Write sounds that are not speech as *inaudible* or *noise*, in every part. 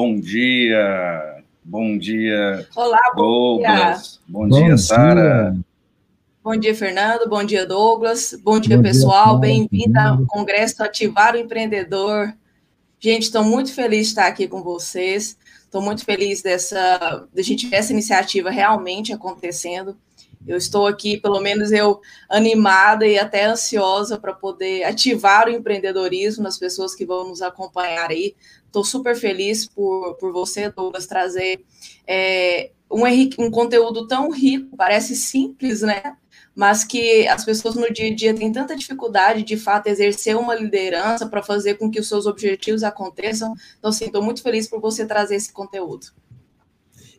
bom dia. Bom dia. Olá, bom Douglas. Bom dia, dia Sara. Bom dia, Fernando. Bom dia, Douglas. Bom dia, bom pessoal. Bem-vindo ao Congresso Ativar o Empreendedor. Gente, estou muito feliz de estar aqui com vocês. Estou muito feliz dessa, de a gente ver essa iniciativa realmente acontecendo. Eu estou aqui, pelo menos eu, animada e até ansiosa para poder ativar o empreendedorismo nas pessoas que vão nos acompanhar aí. Estou super feliz por, por você, Douglas, trazer é, um, um conteúdo tão rico, parece simples, né? Mas que as pessoas no dia a dia têm tanta dificuldade, de fato, exercer uma liderança para fazer com que os seus objetivos aconteçam. Então, sim, estou muito feliz por você trazer esse conteúdo.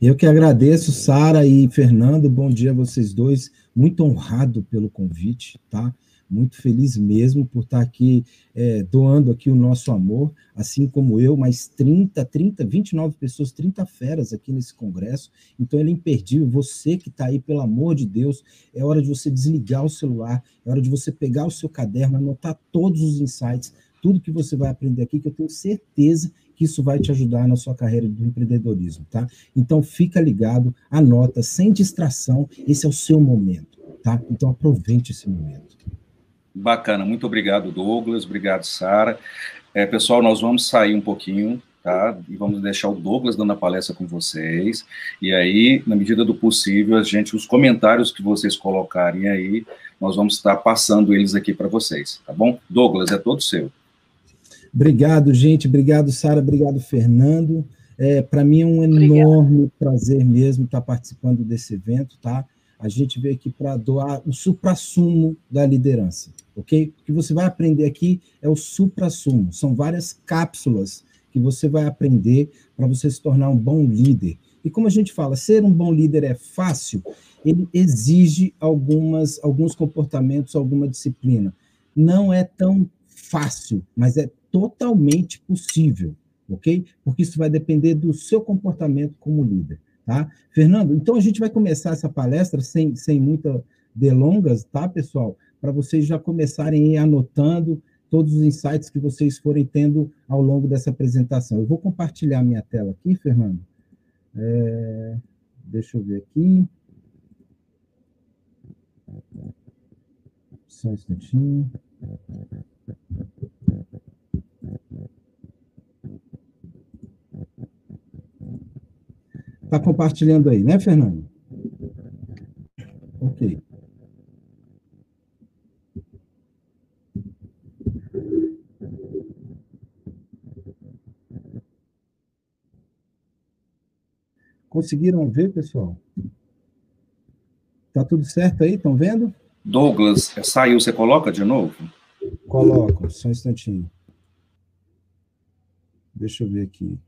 Eu que agradeço, Sara e Fernando, bom dia a vocês dois. Muito honrado pelo convite, tá? Muito feliz mesmo por estar aqui é, doando aqui o nosso amor, assim como eu, mais 30, 30, 29 pessoas, 30 feras aqui nesse congresso. Então ele é imperdível. Você que está aí, pelo amor de Deus, é hora de você desligar o celular, é hora de você pegar o seu caderno, anotar todos os insights, tudo que você vai aprender aqui, que eu tenho certeza que isso vai te ajudar na sua carreira do empreendedorismo, tá? Então fica ligado, anota, sem distração, esse é o seu momento, tá? Então aproveite esse momento. Bacana, muito obrigado, Douglas, obrigado, Sara. É, pessoal, nós vamos sair um pouquinho, tá? E vamos deixar o Douglas dando a palestra com vocês. E aí, na medida do possível, a gente, os comentários que vocês colocarem aí, nós vamos estar passando eles aqui para vocês, tá bom? Douglas, é todo seu. Obrigado, gente. Obrigado, Sara. Obrigado, Fernando. É, Para mim é um enorme prazer mesmo estar participando desse evento, tá? A gente veio aqui para doar o supra-sumo da liderança, ok? O que você vai aprender aqui é o supra-sumo. São várias cápsulas que você vai aprender para você se tornar um bom líder. E como a gente fala, ser um bom líder é fácil, ele exige algumas, alguns comportamentos, alguma disciplina. Não é tão fácil, mas é totalmente possível, ok? Porque isso vai depender do seu comportamento como líder, tá? Fernando, então a gente vai começar essa palestra sem, sem muitas delongas, tá, pessoal? Para vocês já começarem anotando todos os insights que vocês forem tendo ao longo dessa apresentação. Eu vou compartilhar minha tela aqui, Fernando. É, deixa eu ver aqui. Só um instantinho. Está compartilhando aí, né, Fernando? Ok. Conseguiram ver, pessoal? Tá tudo certo aí? Estão vendo? Douglas, saiu, você coloca de novo? Coloco, só um instantinho. Deixa eu ver aqui.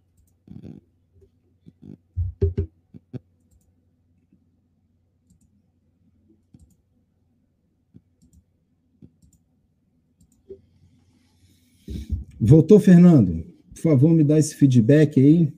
Voltou, Fernando? Por favor, me dá esse feedback aí.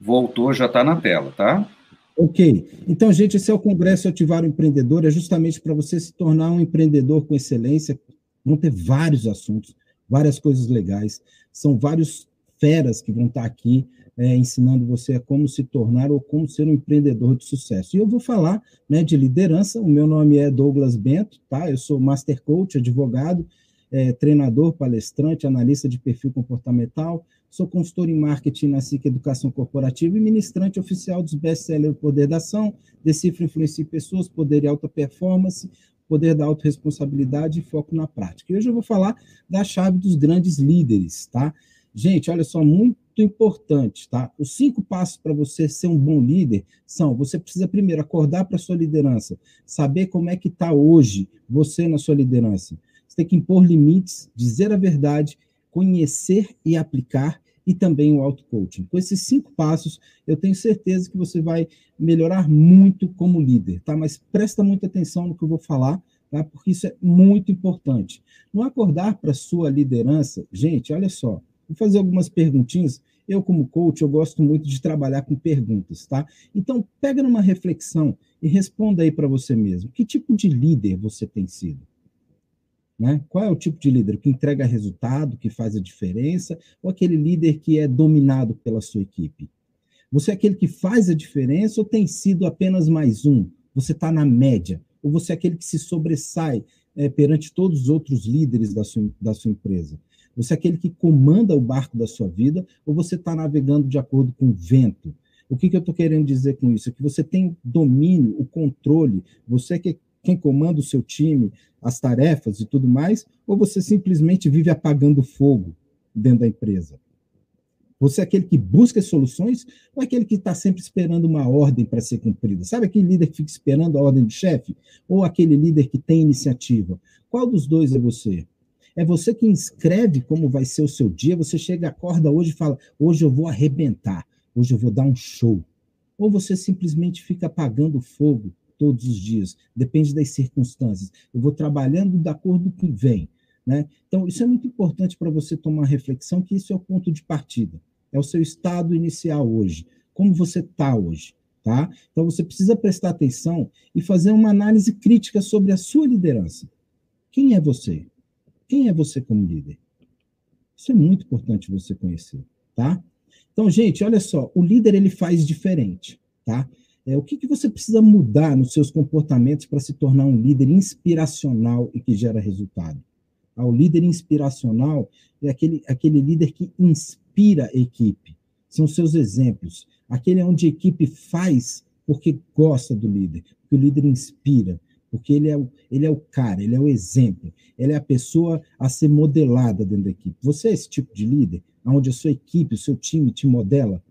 Voltou, já está na tela, tá? Ok. Então, gente, esse é o Congresso Ativar o Empreendedor, é justamente para você se tornar um empreendedor com excelência. Vão ter vários assuntos, várias coisas legais. São vários feras que vão estar aqui é, ensinando você a como se tornar ou como ser um empreendedor de sucesso. E eu vou falar né, de liderança. O meu nome é Douglas Bento, tá? Eu sou Master Coach, advogado, é, treinador, palestrante, analista de perfil comportamental, Sou consultor em marketing na SIC Educação Corporativa e ministrante oficial dos best-sellers Poder da Ação, Decifra Influência em Pessoas, Poder e Alta Performance, Poder da Autoresponsabilidade e Foco na Prática. E hoje eu vou falar da chave dos grandes líderes, tá? Gente, olha só, muito importante, tá? Os cinco passos para você ser um bom líder são: você precisa primeiro acordar para sua liderança, saber como é que está hoje você na sua liderança. Você tem que impor limites, dizer a verdade conhecer e aplicar e também o auto-coaching. Com esses cinco passos, eu tenho certeza que você vai melhorar muito como líder, tá? Mas presta muita atenção no que eu vou falar, tá? Porque isso é muito importante. No acordar para sua liderança, gente, olha só, vou fazer algumas perguntinhas. Eu, como coach, eu gosto muito de trabalhar com perguntas, tá? Então, pega numa reflexão e responda aí para você mesmo. Que tipo de líder você tem sido? Né? Qual é o tipo de líder? Que entrega resultado, que faz a diferença, ou aquele líder que é dominado pela sua equipe? Você é aquele que faz a diferença ou tem sido apenas mais um? Você está na média? Ou você é aquele que se sobressai é, perante todos os outros líderes da sua, da sua empresa? Você é aquele que comanda o barco da sua vida ou você está navegando de acordo com o vento? O que, que eu estou querendo dizer com isso? É que você tem domínio, o controle, você é que, quem comanda o seu time, as tarefas e tudo mais, ou você simplesmente vive apagando fogo dentro da empresa? Você é aquele que busca soluções ou é aquele que está sempre esperando uma ordem para ser cumprida? Sabe aquele líder que fica esperando a ordem do chefe? Ou aquele líder que tem iniciativa? Qual dos dois é você? É você que escreve como vai ser o seu dia, você chega, acorda hoje e fala: hoje eu vou arrebentar, hoje eu vou dar um show. Ou você simplesmente fica apagando fogo todos os dias, depende das circunstâncias. Eu vou trabalhando de acordo com o que vem. Né? Então, isso é muito importante para você tomar reflexão, que isso é o ponto de partida. É o seu estado inicial hoje. Como você está hoje. Tá? Então, você precisa prestar atenção e fazer uma análise crítica sobre a sua liderança. Quem é você? Quem é você como líder? Isso é muito importante você conhecer, tá? Então, gente, olha só, o líder ele faz diferente, tá? É, o que, que você precisa mudar nos seus comportamentos para se tornar um líder inspiracional e que gera resultado? ao líder inspiracional é aquele, aquele líder que inspira a equipe. São seus exemplos. Aquele onde a equipe faz porque gosta do líder, porque o líder inspira, porque ele é, o, ele é o cara, ele é o exemplo, ele é a pessoa a ser modelada dentro da equipe. Você é esse tipo de líder, onde a sua equipe, o seu time te modela?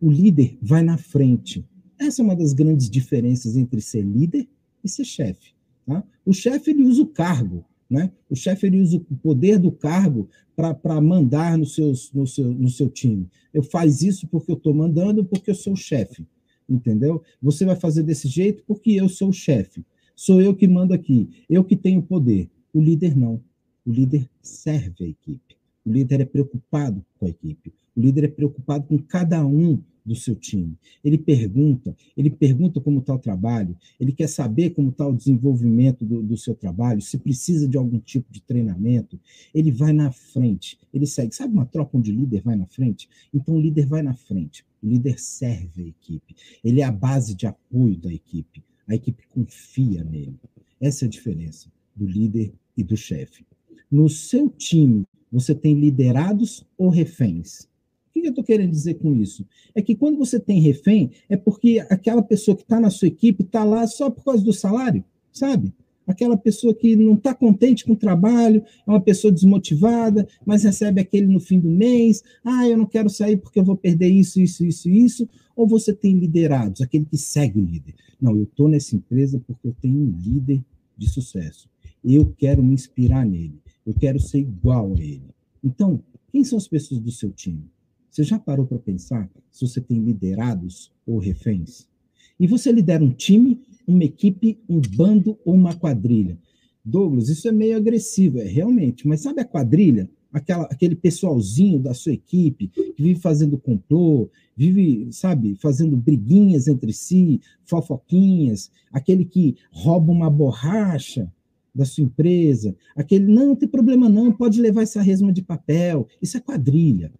O líder vai na frente. Essa é uma das grandes diferenças entre ser líder e ser chefe. Tá? O chefe ele usa o cargo, né? O chefe ele usa o poder do cargo para mandar no, seus, no, seu, no seu time. Eu faz isso porque eu estou mandando, porque eu sou o chefe. Entendeu? Você vai fazer desse jeito porque eu sou o chefe. Sou eu que mando aqui, eu que tenho poder. O líder não. O líder serve a equipe. O líder é preocupado com a equipe. O líder é preocupado com cada um do seu time. Ele pergunta, ele pergunta como está o trabalho, ele quer saber como está o desenvolvimento do, do, seu trabalho, se precisa de algum tipo de treinamento, ele vai na frente, ele segue. Sabe uma tropa onde o líder vai na frente? Então o líder vai na frente, o líder serve a equipe, ele é a base de apoio da equipe, a equipe confia nele. Essa é a diferença do líder e do chefe. No seu time, você tem liderados ou reféns? Que eu estou querendo dizer com isso? É que quando você tem refém, é porque aquela pessoa que está na sua equipe está lá só por causa do salário, sabe? Aquela pessoa que não está contente com o trabalho, é uma pessoa desmotivada, mas recebe aquele no fim do mês. Ah, eu não quero sair porque eu vou perder isso, isso, isso, isso. Ou você tem liderados, aquele que segue o líder. Não, eu estou nessa empresa porque eu tenho um líder de sucesso. Eu quero me inspirar nele. Eu quero ser igual a ele. Então, quem são as pessoas do seu time? Você já parou para pensar se você tem liderados ou reféns? E você lidera um time, uma equipe, um bando ou uma quadrilha? Douglas, isso é meio agressivo, é realmente, mas sabe a quadrilha? Aquela, aquele pessoalzinho da sua equipe que vive fazendo complô, vive, sabe, fazendo briguinhas entre si, fofoquinhas, aquele que rouba uma borracha da sua empresa, aquele, não, não tem problema não, pode levar essa resma de papel, isso é quadrilha.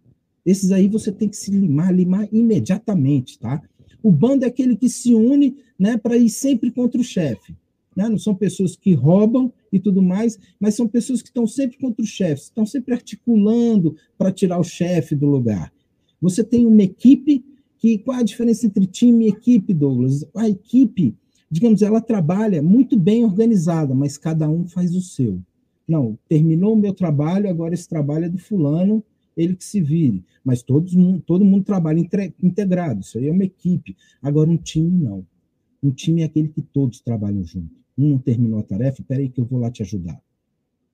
Esses aí você tem que se limar, limar imediatamente, tá? O bando é aquele que se une né, para ir sempre contra o chefe. Né? Não são pessoas que roubam e tudo mais, mas são pessoas que estão sempre contra o chefe, estão sempre articulando para tirar o chefe do lugar. Você tem uma equipe que. Qual é a diferença entre time e equipe, Douglas? A equipe, digamos, ela trabalha muito bem organizada, mas cada um faz o seu. Não, terminou o meu trabalho, agora esse trabalho é do fulano, ele que se vire. Mas todos, todo mundo trabalha integrado, isso aí é uma equipe. Agora, um time não. Um time é aquele que todos trabalham junto. Um não terminou a tarefa, peraí que eu vou lá te ajudar.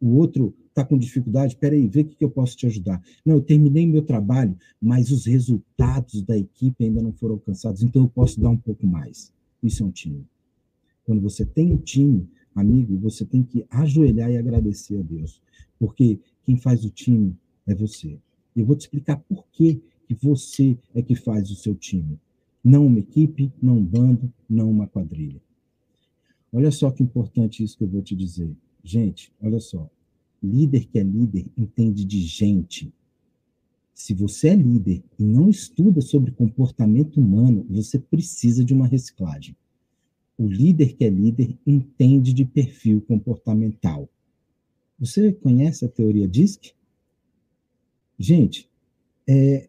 O outro está com dificuldade, peraí, vê o que, que eu posso te ajudar. Não, eu terminei meu trabalho, mas os resultados da equipe ainda não foram alcançados, então eu posso dar um pouco mais. Isso é um time. Quando você tem um time, amigo, você tem que ajoelhar e agradecer a Deus, porque quem faz o time é você. Eu vou te explicar por que, você é que faz o seu time. Não uma equipe, não um bando, não uma quadrilha. Olha só que importante isso que eu vou te dizer. Gente, olha só. Líder que é líder entende de gente. Se você é líder e não estuda sobre comportamento humano, você precisa de uma reciclagem. O líder que é líder entende de perfil comportamental. Você conhece a teoria DISC? Gente, é,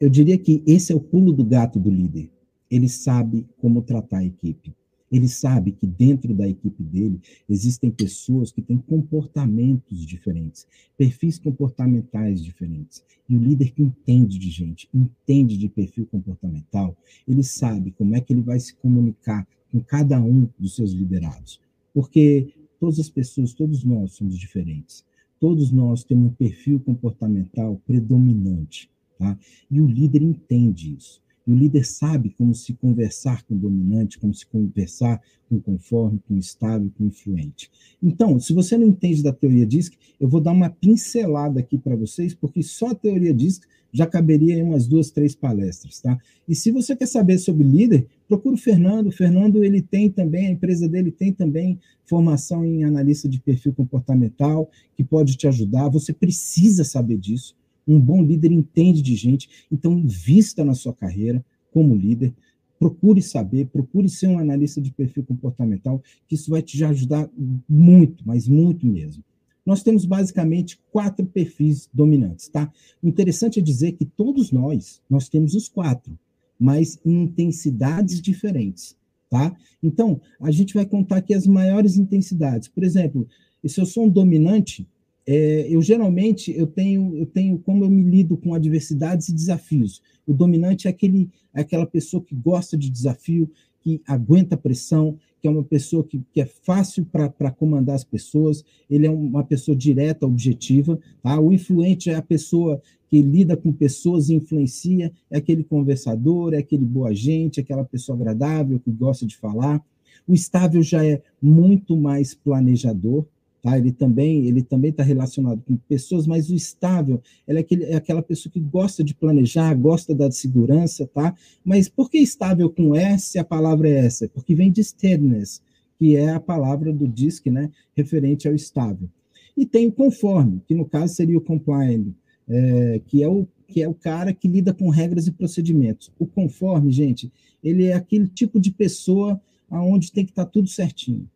eu diria que esse é o pulo do gato do líder. Ele sabe como tratar a equipe. Ele sabe que dentro da equipe dele existem pessoas que têm comportamentos diferentes, perfis comportamentais diferentes. E o líder que entende de gente, entende de perfil comportamental, ele sabe como é que ele vai se comunicar com cada um dos seus liderados. Porque todas as pessoas, todos nós somos diferentes. Todos nós temos um perfil comportamental predominante. Tá? E o líder entende isso. O líder sabe como se conversar com o dominante, como se conversar com o conforme, com o estável, com o influente. Então, se você não entende da teoria DISC, eu vou dar uma pincelada aqui para vocês, porque só a teoria DISC já caberia em umas duas, três palestras, tá? E se você quer saber sobre líder, procura o Fernando. O Fernando, ele tem também, a empresa dele tem também formação em analista de perfil comportamental, que pode te ajudar. Você precisa saber disso. Um bom líder entende de gente, então invista na sua carreira como líder. Procure saber, procure ser um analista de perfil comportamental, que isso vai te ajudar muito, mas muito mesmo. Nós temos basicamente quatro perfis dominantes, tá? O interessante é dizer que todos nós, nós temos os quatro, mas em intensidades diferentes, tá? Então, a gente vai contar aqui as maiores intensidades. Por exemplo, se eu sou um dominante, é, eu geralmente eu tenho, eu tenho como eu me lido com adversidades e desafios. O dominante é aquele, é aquela pessoa que gosta de desafio, que aguenta pressão, que é uma pessoa que, que é fácil para comandar as pessoas, ele é uma pessoa direta, objetiva. Tá? O influente é a pessoa que lida com pessoas e influencia, é aquele conversador, é aquele boa gente, é aquela pessoa agradável que gosta de falar. O estável já é muito mais planejador, Tá? Ele também ele também está relacionado com pessoas, mas o estável é, aquele, é aquela pessoa que gosta de planejar, gosta da segurança, tá? Mas por que estável com S a palavra é essa? Porque vem de steadiness, que é a palavra do DISC, né, referente ao estável. E tem o conforme, que no caso seria o compliant, é, que é o que é o cara que lida com regras e procedimentos. O conforme, gente, ele é aquele tipo de pessoa aonde tem que estar tá tudo certinho.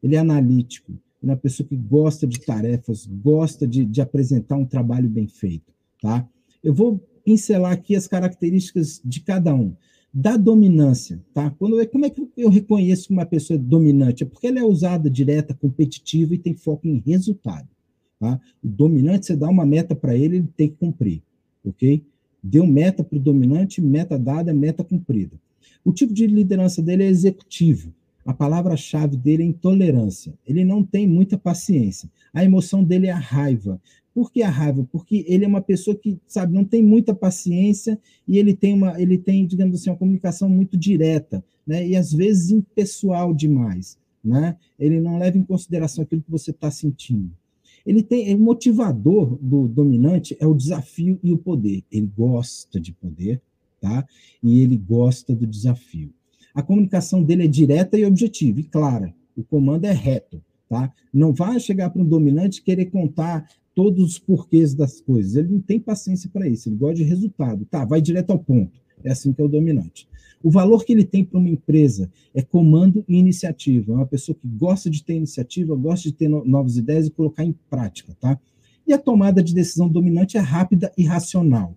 Ele é analítico, ele é uma pessoa que gosta de tarefas, gosta de, de apresentar um trabalho bem feito, tá? Eu vou pincelar aqui as características de cada um. Da dominância, tá? Quando, como é que eu reconheço que uma pessoa é dominante? É porque ela é usada direta, competitiva e tem foco em resultado, tá? O dominante, você dá uma meta para ele, ele tem que cumprir, ok? Deu meta para o dominante, meta dada, meta cumprida. O tipo de liderança dele é executivo, a palavra-chave dele é intolerância. Ele não tem muita paciência. A emoção dele é a raiva. Por que a raiva? Porque ele é uma pessoa que, sabe, não tem muita paciência e ele tem uma, ele tem, digamos assim, uma comunicação muito direta, né? E às vezes impessoal demais, né? Ele não leva em consideração aquilo que você está sentindo. Ele tem, o motivador do dominante é o desafio e o poder. Ele gosta de poder, tá? E ele gosta do desafio a comunicação dele é direta e objetiva e clara. O comando é reto, tá? Não vai chegar para um dominante querer contar todos os porquês das coisas. Ele não tem paciência para isso, ele gosta de resultado. Tá, vai direto ao ponto. É assim que é o dominante. O valor que ele tem para uma empresa é comando e iniciativa. É uma pessoa que gosta de ter iniciativa, gosta de ter no novas ideias e colocar em prática, tá? E a tomada de decisão dominante é rápida e racional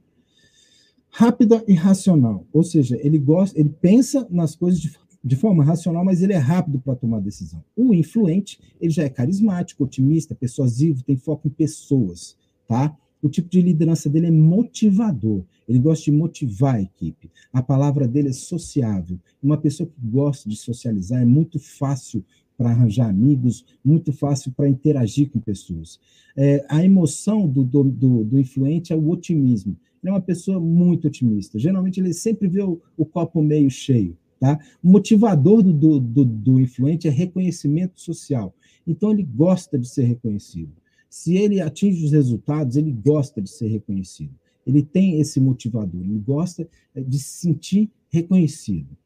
rápida e racional. Ou seja, ele gosta, ele pensa nas coisas de, de forma racional, mas ele é rápido para tomar decisão. O influente, ele já é carismático, otimista, persuasivo, tem foco em pessoas, tá? O tipo de liderança dele é motivador. Ele gosta de motivar a equipe. A palavra dele é sociável. Uma pessoa que gosta de socializar é muito fácil para arranjar amigos, muito fácil para interagir com pessoas. É, a emoção do, do, do, do influente é o otimismo. Ele é uma pessoa muito otimista. Geralmente ele sempre vê o, o copo meio cheio. Tá? O motivador do, do, do, do influente é reconhecimento social. Então ele gosta de ser reconhecido. Se ele atinge os resultados, ele gosta de ser reconhecido. Ele tem esse motivador, ele gosta é, de se sentir reconhecido.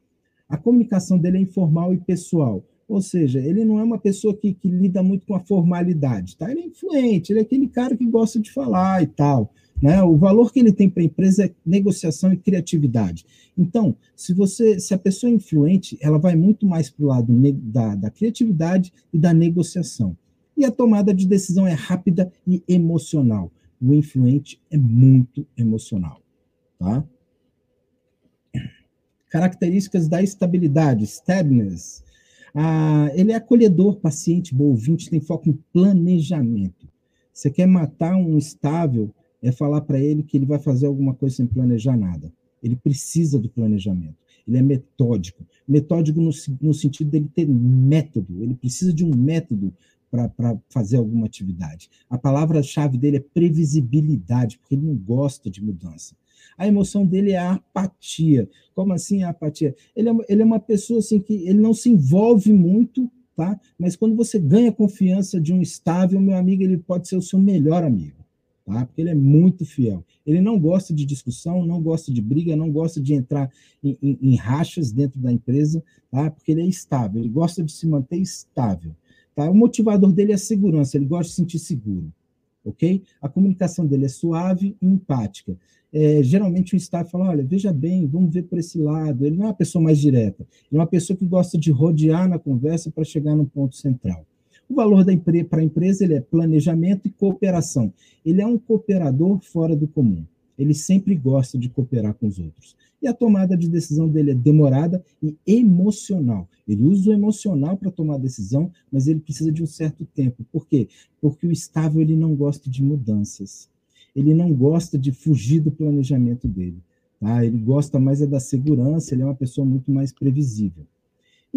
A comunicação dele é informal e pessoal. Ou seja, ele não é uma pessoa que, que lida muito com a formalidade, tá? Ele é influente, ele é aquele cara que gosta de falar e tal. Né? O valor que ele tem para a empresa é negociação e criatividade. Então, se você, se a pessoa é influente, ela vai muito mais para o lado da, da criatividade e da negociação. E a tomada de decisão é rápida e emocional. O influente é muito emocional, tá? Características da estabilidade, steadiness. Ah, ele é acolhedor, paciente, bom ouvinte, tem foco em planejamento. Você quer matar um estável, é falar para ele que ele vai fazer alguma coisa sem planejar nada. Ele precisa do planejamento. Ele é metódico. Metódico no, no sentido dele ter método. Ele precisa de um método para fazer alguma atividade. A palavra-chave dele é previsibilidade, porque ele não gosta de mudança. A emoção dele é a apatia. Como assim a apatia? Ele é, ele é uma pessoa assim que ele não se envolve muito, tá? Mas quando você ganha confiança de um estável, meu amigo, ele pode ser o seu melhor amigo, tá? Porque ele é muito fiel. Ele não gosta de discussão, não gosta de briga, não gosta de entrar em, em, em rachas dentro da empresa, tá? Porque ele é estável, ele gosta de se manter estável. Tá? O motivador dele é a segurança, ele gosta de se sentir seguro. Ok? A comunicação dele é suave e empática. É, geralmente o staff fala: olha, veja bem, vamos ver por esse lado. Ele não é uma pessoa mais direta, ele é uma pessoa que gosta de rodear na conversa para chegar no ponto central. O valor da empre para a empresa ele é planejamento e cooperação. Ele é um cooperador fora do comum. Ele sempre gosta de cooperar com os outros e a tomada de decisão dele é demorada e emocional. Ele usa o emocional para tomar a decisão, mas ele precisa de um certo tempo. Por quê? Porque o estável ele não gosta de mudanças. Ele não gosta de fugir do planejamento dele. Tá? Ele gosta mais é da segurança, ele é uma pessoa muito mais previsível.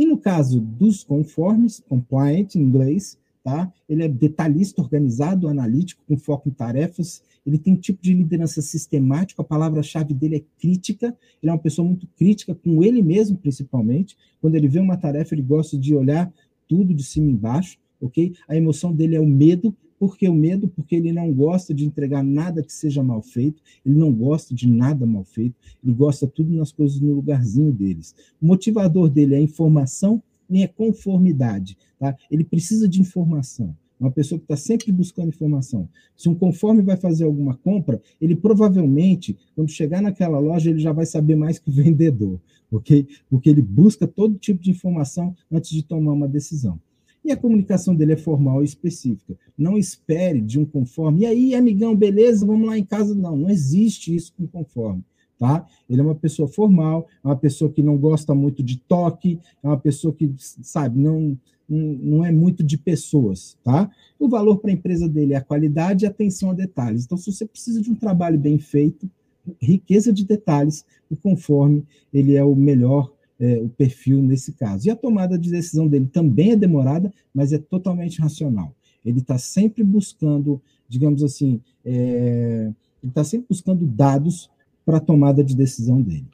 E no caso dos conformes, compliant em inglês, tá? Ele é detalhista, organizado, analítico, com foco em tarefas. Ele tem um tipo de liderança sistemático. A palavra-chave dele é crítica. Ele é uma pessoa muito crítica com ele mesmo, principalmente. Quando ele vê uma tarefa, ele gosta de olhar tudo de cima embaixo, ok? A emoção dele é o medo. Por que o medo? Porque ele não gosta de entregar nada que seja mal feito, ele não gosta de nada mal feito, ele gosta tudo nas coisas no lugarzinho deles. O motivador dele é informação nem é conformidade. Tá? Ele precisa de informação. Uma pessoa que está sempre buscando informação. Se um conforme vai fazer alguma compra, ele provavelmente, quando chegar naquela loja, ele já vai saber mais que o vendedor, ok? Porque ele busca todo tipo de informação antes de tomar uma decisão. E a comunicação dele é formal e específica. Não espere de um conforme. E aí, amigão, beleza? Vamos lá em casa. Não, não existe isso com conforme tá? Ele é uma pessoa formal, é uma pessoa que não gosta muito de toque, é uma pessoa que, sabe, não, não é muito de pessoas, tá? O valor para a empresa dele é a qualidade e atenção a detalhes. Então, se você precisa de um trabalho bem feito, riqueza de detalhes, o conforme ele é o melhor é, o perfil nesse caso. E a tomada de decisão dele também é demorada, mas é totalmente racional. Ele está sempre buscando, digamos assim, é, ele está sempre buscando dados para a tomada de decisão dele.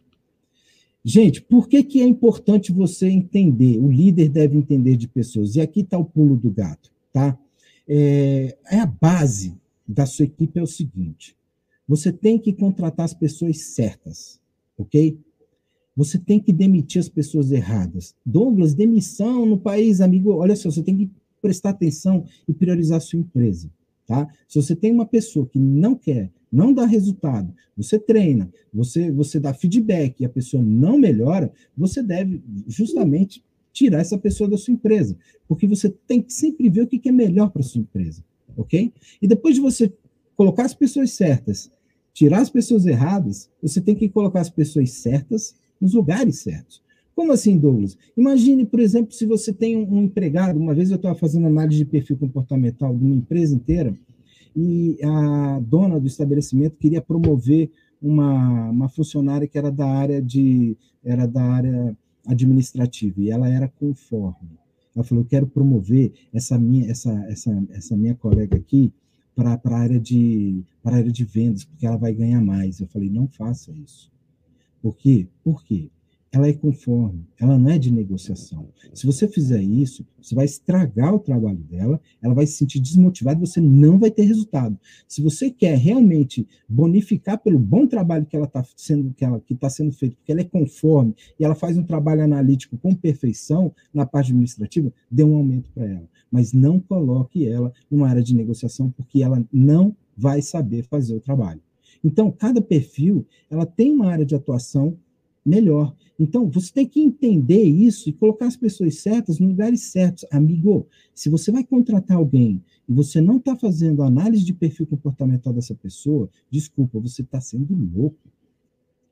Gente, por que, que é importante você entender? O líder deve entender de pessoas. E aqui está o pulo do gato, tá? É, é a base da sua equipe é o seguinte: você tem que contratar as pessoas certas, ok? Você tem que demitir as pessoas erradas. Douglas, demissão no país, amigo, olha só, você tem que prestar atenção e priorizar a sua empresa, tá? Se você tem uma pessoa que não quer não dá resultado, você treina, você, você dá feedback e a pessoa não melhora, você deve justamente tirar essa pessoa da sua empresa, porque você tem que sempre ver o que é melhor para sua empresa, ok? E depois de você colocar as pessoas certas, tirar as pessoas erradas, você tem que colocar as pessoas certas nos lugares certos. Como assim, Douglas? Imagine, por exemplo, se você tem um, empregado, uma vez eu estava fazendo análise de perfil comportamental de uma empresa inteira, e a dona do estabelecimento queria promover uma, uma funcionária que era da área de era da área administrativa e ela era conforme. Ela falou: "Eu quero promover essa minha essa essa essa minha colega aqui para a área de para área de vendas, porque ela vai ganhar mais". Eu falei: "Não faça isso". Por quê? Por quê? ela é conforme, ela não é de negociação. Se você fizer isso, você vai estragar o trabalho dela, ela vai se sentir desmotivada você não vai ter resultado. Se você quer realmente bonificar pelo bom trabalho que ela está sendo, que ela que está sendo feito, porque ela é conforme e ela faz um trabalho analítico com perfeição na parte administrativa, dê um aumento para ela. Mas não coloque ela numa área de negociação, porque ela não vai saber fazer o trabalho. Então, cada perfil, ela tem uma área de atuação melhor. Então, você tem que entender isso e colocar as pessoas certas nos lugares certos. Amigo, se você vai contratar alguém e você não está fazendo análise de perfil comportamental dessa pessoa, desculpa, você está sendo louco.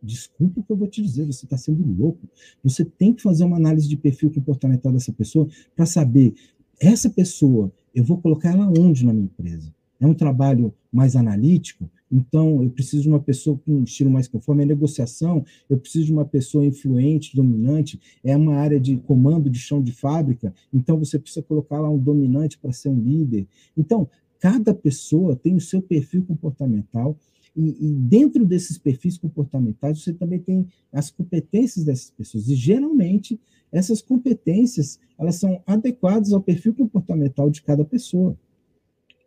Desculpa o que eu vou te dizer, você está sendo louco. Você tem que fazer uma análise de perfil comportamental dessa pessoa para saber, essa pessoa, eu vou colocar ela onde na minha empresa? É um trabalho mais analítico? Então, eu preciso de uma pessoa com um estilo mais conforme. A negociação, eu preciso de uma pessoa influente, dominante. É uma área de comando de chão de fábrica. Então, você precisa colocar lá um dominante para ser um líder. Então, cada pessoa tem o seu perfil comportamental. E, e, dentro desses perfis comportamentais, você também tem as competências dessas pessoas. E, geralmente, essas competências elas são adequadas ao perfil comportamental de cada pessoa.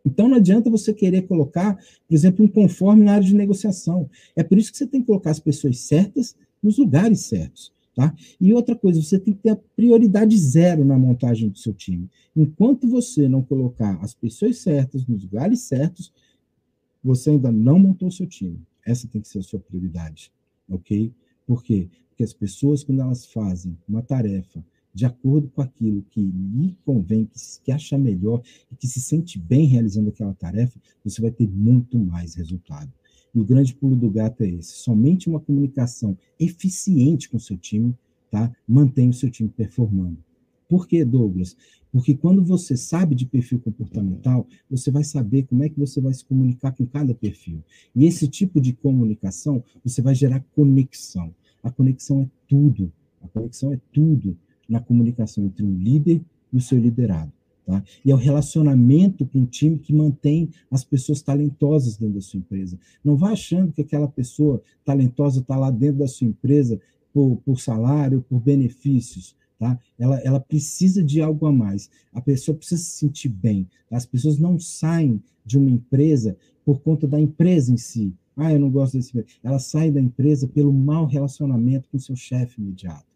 Então não adianta você querer colocar, por exemplo, um conforme na área de negociação. É por isso que você tem que colocar as pessoas certas nos lugares certos. Tá? E outra coisa, você tem que ter a prioridade zero na montagem do seu time. Enquanto você não colocar as pessoas certas nos lugares certos, você ainda não montou o seu time. Essa tem que ser a sua prioridade, ok? Por quê? Porque as pessoas, quando elas fazem uma tarefa de acordo com aquilo que lhe convém, que, que acha melhor e que se sente bem realizando aquela tarefa, você vai ter muito mais resultado. E o grande pulo do gato é esse: somente uma comunicação eficiente com o seu time tá, mantém o seu time performando. Por que, Douglas? Porque quando você sabe de perfil comportamental, você vai saber como é que você vai se comunicar com cada perfil. E esse tipo de comunicação, você vai gerar conexão. A conexão é tudo. A conexão é tudo na comunicação entre o líder e o seu liderado. Tá? E é o relacionamento com o time que mantém as pessoas talentosas dentro da sua empresa. Não vá achando que aquela pessoa talentosa está lá dentro da sua empresa por, por salário, por benefícios. Tá? Ela, ela precisa de algo a mais. A pessoa precisa se sentir bem. Tá? As pessoas não saem de uma empresa por conta da empresa em si. Ah, eu não gosto desse. Ela sai da empresa pelo mau relacionamento com seu chefe imediato.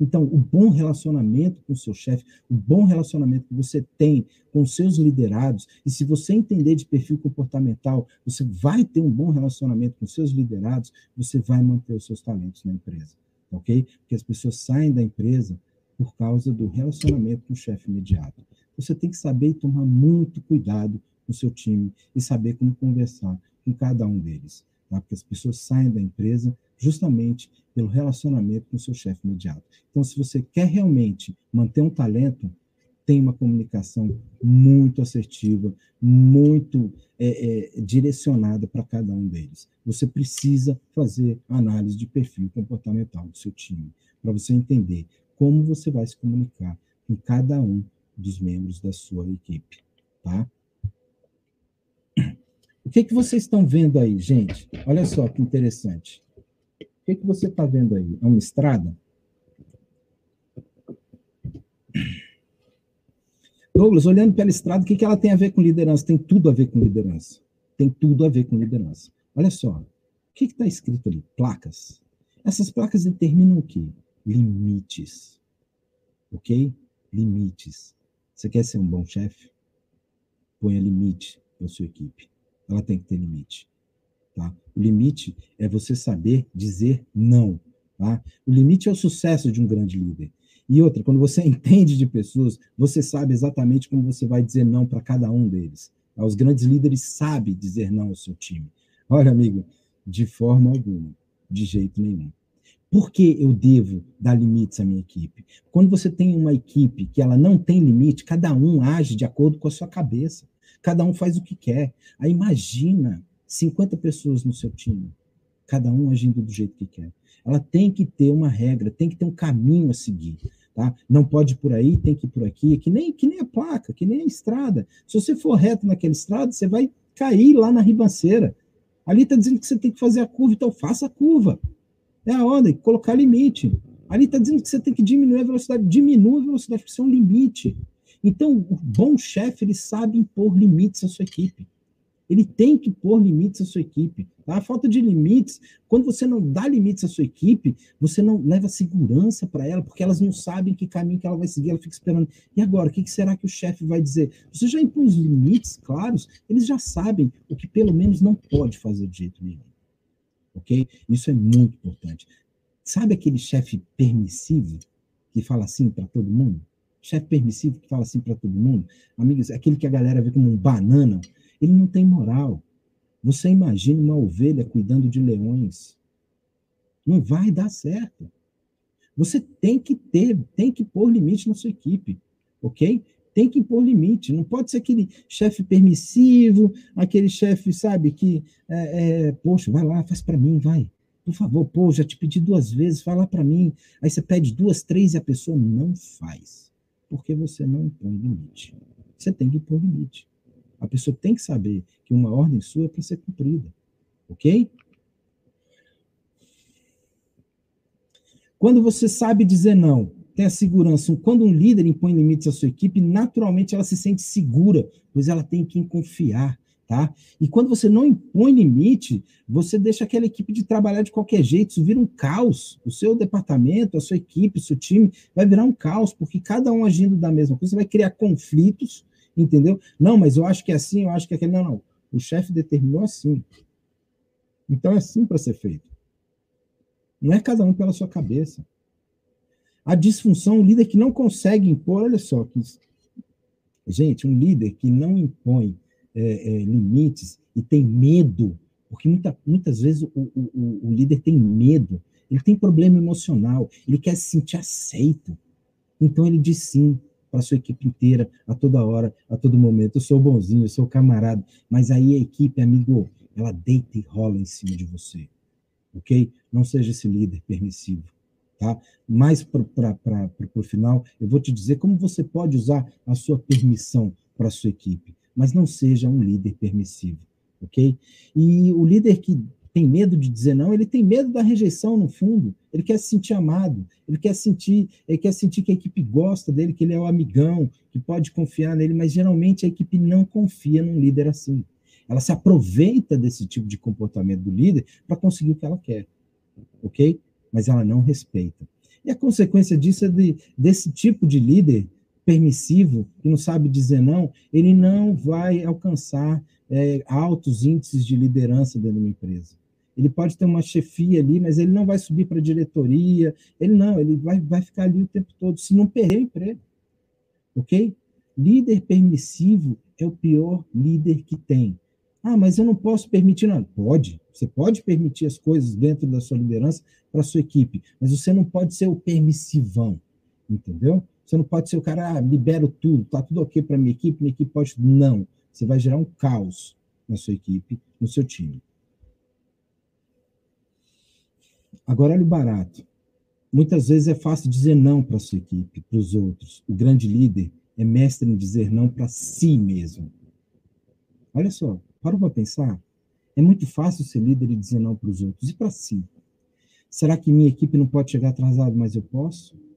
Então, o bom relacionamento com o seu chefe, o bom relacionamento que você tem com seus liderados, e se você entender de perfil comportamental, você vai ter um bom relacionamento com seus liderados, você vai manter os seus talentos na empresa, ok? Porque as pessoas saem da empresa por causa do relacionamento com o chefe imediato. Você tem que saber tomar muito cuidado com o seu time e saber como conversar com cada um deles, tá? Porque as pessoas saem da empresa justamente pelo relacionamento com o seu chefe imediato. Então, se você quer realmente manter um talento, tem uma comunicação muito assertiva, muito é, é, direcionada para cada um deles. Você precisa fazer análise de perfil comportamental do seu time, para você entender como você vai se comunicar com cada um dos membros da sua equipe, tá? O que, que vocês estão vendo aí, gente? Olha só que interessante que, que você está vendo aí? É uma estrada? Douglas, olhando pela estrada, o que, que ela tem a ver com liderança? Tem tudo a ver com liderança. Tem tudo a ver com liderança. Olha só, o que está escrito ali? Placas. Essas placas determinam o quê? Limites. Ok? Limites. Você quer ser um bom chefe? Ponha limite para sua equipe. Ela tem que ter limite. Tá? O limite é você saber dizer não. Tá? O limite é o sucesso de um grande líder. E outra, quando você *laughs* entende de pessoas, você sabe exatamente como você vai dizer não para cada um deles. Tá? Os grandes líderes sabem dizer não ao seu time. Olha, amigo, de forma alguma, de jeito nenhum. Por que eu devo dar limites à minha equipe? Quando você tem uma equipe que ela não tem limite, cada um age de acordo com a sua cabeça. Cada um faz o que quer. Aí imagina 50 pessoas no seu time, cada um agindo do jeito que quer. Ela tem que ter uma regra, tem que ter um caminho a seguir. Tá? Não pode ir por aí, tem que ir por aqui, que nem, que nem a placa, que nem a estrada. Se você for reto naquela estrada, você vai cair lá na ribanceira. Ali está dizendo que você tem que fazer a curva, então faça a curva. É a ordem, colocar limite. Ali está dizendo que você tem que diminuir a velocidade. Diminua a velocidade, porque isso é um limite. Então, o bom chefe, ele sabe impor limites à sua equipe. Ele tem que pôr limites à sua equipe. A falta de limites, quando você não dá limites à sua equipe, você não leva segurança para ela, porque elas não sabem que caminho que ela vai seguir, ela fica esperando. E agora, o que será que o chefe vai dizer? Você já impôs limites claros, eles já sabem o que pelo menos não pode fazer de jeito nenhum. Ok? Isso é muito importante. Sabe aquele chefe permissivo que fala assim para todo mundo? Chefe permissivo que fala assim para todo mundo? Amigos, aquele que a galera vê como um banana ele não tem moral. Você imagina uma ovelha cuidando de leões. Não vai dar certo. Você tem que ter, tem que pôr limite na sua equipe, ok? Tem que pôr limite. Não pode ser aquele chefe permissivo, aquele chefe, sabe, que, é, é, poxa, vai lá, faz para mim, vai. Por favor, pô, já te pedi duas vezes, fala para mim. Aí você pede duas, três e a pessoa não faz, porque você não põe limite. Você tem que pôr limite. A pessoa tem que saber que uma ordem sua é para ser cumprida. Ok? Quando você sabe dizer não, tem a segurança. Quando um líder impõe limites à sua equipe, naturalmente ela se sente segura, pois ela tem quem confiar. Tá? E quando você não impõe limite, você deixa aquela equipe de trabalhar de qualquer jeito, isso vira um caos. O seu departamento, a sua equipe, o seu time vai virar um caos, porque cada um agindo da mesma coisa, vai criar conflitos entendeu? Não, mas eu acho que é assim, eu acho que é aquele. Não, não. O chefe determinou assim. Então é assim para ser feito. Não é cada um pela sua cabeça. A disfunção, o líder que não consegue impor, olha só, que, gente, um líder que não impõe é, é, limites e tem medo, porque muita, muitas vezes o, o, o líder tem medo, ele tem problema emocional, ele quer se sentir aceito. Então ele diz sim, para sua equipe inteira, a toda hora, a todo momento. Eu sou bonzinho, eu sou camarada, mas aí a equipe, amigo, ela deita e rola em cima de você, ok? Não seja esse líder permissivo, tá? Mais para o final, eu vou te dizer como você pode usar a sua permissão para a sua equipe, mas não seja um líder permissivo, ok? E o líder que tem medo de dizer não, ele tem medo da rejeição no fundo. Ele quer se sentir amado, ele quer sentir, ele quer sentir que a equipe gosta dele, que ele é o amigão, que pode confiar nele, mas geralmente a equipe não confia num líder assim. Ela se aproveita desse tipo de comportamento do líder para conseguir o que ela quer. OK? Mas ela não respeita. E a consequência disso é de, desse tipo de líder permissivo, que não sabe dizer não, ele não vai alcançar é, altos índices de liderança dentro de uma empresa. Ele pode ter uma chefia ali, mas ele não vai subir para a diretoria, ele não, ele vai, vai ficar ali o tempo todo, se não perder o emprego. Ok? Líder permissivo é o pior líder que tem. Ah, mas eu não posso permitir, não. Pode, você pode permitir as coisas dentro da sua liderança para sua equipe, mas você não pode ser o permissivão, entendeu? Você não pode ser o cara, ah, libero tudo, tá tudo ok para minha equipe, minha equipe pode. Não. Você vai gerar um caos na sua equipe, no seu time. Agora, olha o barato. Muitas vezes é fácil dizer não para sua equipe, para os outros. O grande líder é mestre em dizer não para si mesmo. Olha só, para para pensar. É muito fácil ser líder e dizer não para os outros. E para si? Será que minha equipe não pode chegar atrasado, mas eu posso?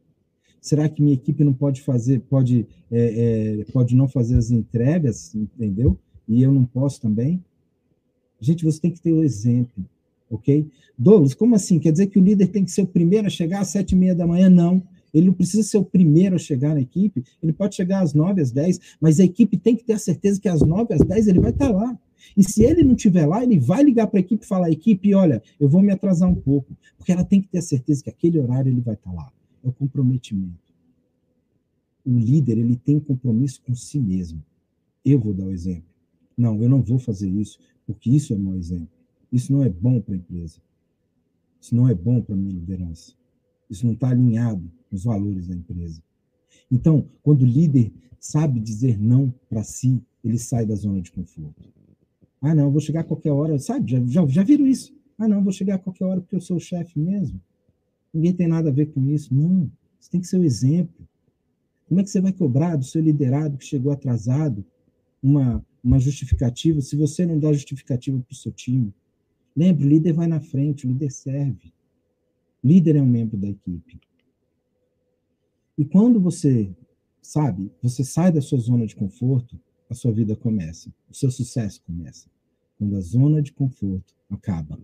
Será que minha equipe não pode fazer, pode, é, é, pode não fazer as entregas, entendeu? E eu não posso também? Gente, você tem que ter o exemplo ok? Douglas, como assim? Quer dizer que o líder tem que ser o primeiro a chegar às sete e meia da manhã? Não. Ele não precisa ser o primeiro a chegar na equipe, ele pode chegar às nove, às dez, mas a equipe tem que ter a certeza que às nove, às dez ele vai estar lá. E se ele não estiver lá, ele vai ligar para a equipe e falar: equipe, olha, eu vou me atrasar um pouco, porque ela tem que ter a certeza que aquele horário ele vai estar lá. É o comprometimento. O líder, ele tem compromisso com si mesmo. Eu vou dar o exemplo. Não, eu não vou fazer isso, porque isso é meu exemplo. Isso não é bom para a empresa. Isso não é bom para a minha liderança. Isso não está alinhado com os valores da empresa. Então, quando o líder sabe dizer não para si, ele sai da zona de conforto. Ah, não, vou chegar a qualquer hora. Sabe, já, já, já viram isso? Ah, não, vou chegar a qualquer hora porque eu sou o chefe mesmo. Ninguém tem nada a ver com isso. Não, você tem que ser o exemplo. Como é que você vai cobrar do seu liderado que chegou atrasado uma, uma justificativa se você não dá justificativa para o seu time? Lembre, o líder vai na frente, o líder serve. O líder é um membro da equipe. E quando você, sabe, você sai da sua zona de conforto, a sua vida começa, o seu sucesso começa. Quando a zona de conforto acaba.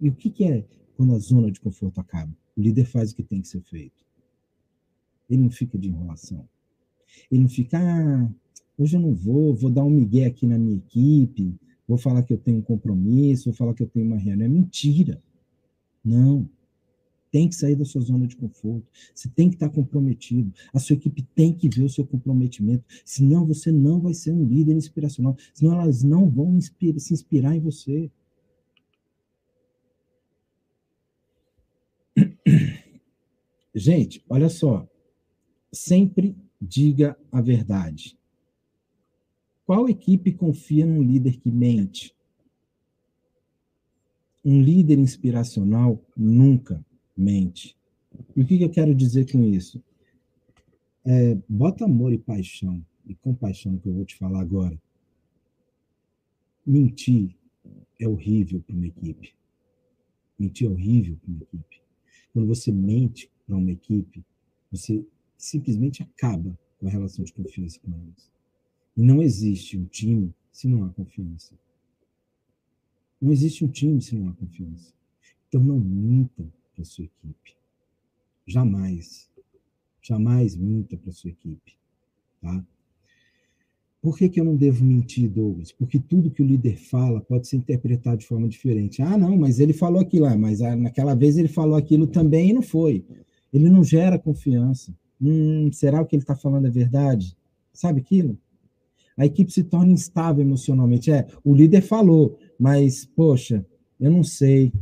E o que, que é quando a zona de conforto acaba? O líder faz o que tem que ser feito. Ele não fica de enrolação. Ele não fica, ah, hoje eu não vou, vou dar um migué aqui na minha equipe, vou falar que eu tenho um compromisso, vou falar que eu tenho uma reunião. É mentira. Não tem que sair da sua zona de conforto, você tem que estar comprometido, a sua equipe tem que ver o seu comprometimento, senão você não vai ser um líder inspiracional, senão elas não vão inspira, se inspirar em você. Gente, olha só, sempre diga a verdade. Qual equipe confia num líder que mente? Um líder inspiracional nunca mente. E o que eu quero dizer com isso? É, bota amor e paixão, e compaixão que eu vou te falar agora. Mentir é horrível para uma equipe. Mentir é horrível para uma equipe. Quando você mente para uma equipe, você simplesmente acaba com a relação de confiança com elas. E não existe um time se não há confiança. Não existe um time se não há confiança. Então não minta para sua equipe. Jamais. Jamais minta para sua equipe. Tá? Por que, que eu não devo mentir, Douglas? Porque tudo que o líder fala pode ser interpretado de forma diferente. Ah, não, mas ele falou aquilo, ah, mas naquela vez ele falou aquilo também e não foi. Ele não gera confiança. Hum, será que ele está falando é verdade? Sabe aquilo? A equipe se torna instável emocionalmente. É, o líder falou, mas, poxa, eu não sei.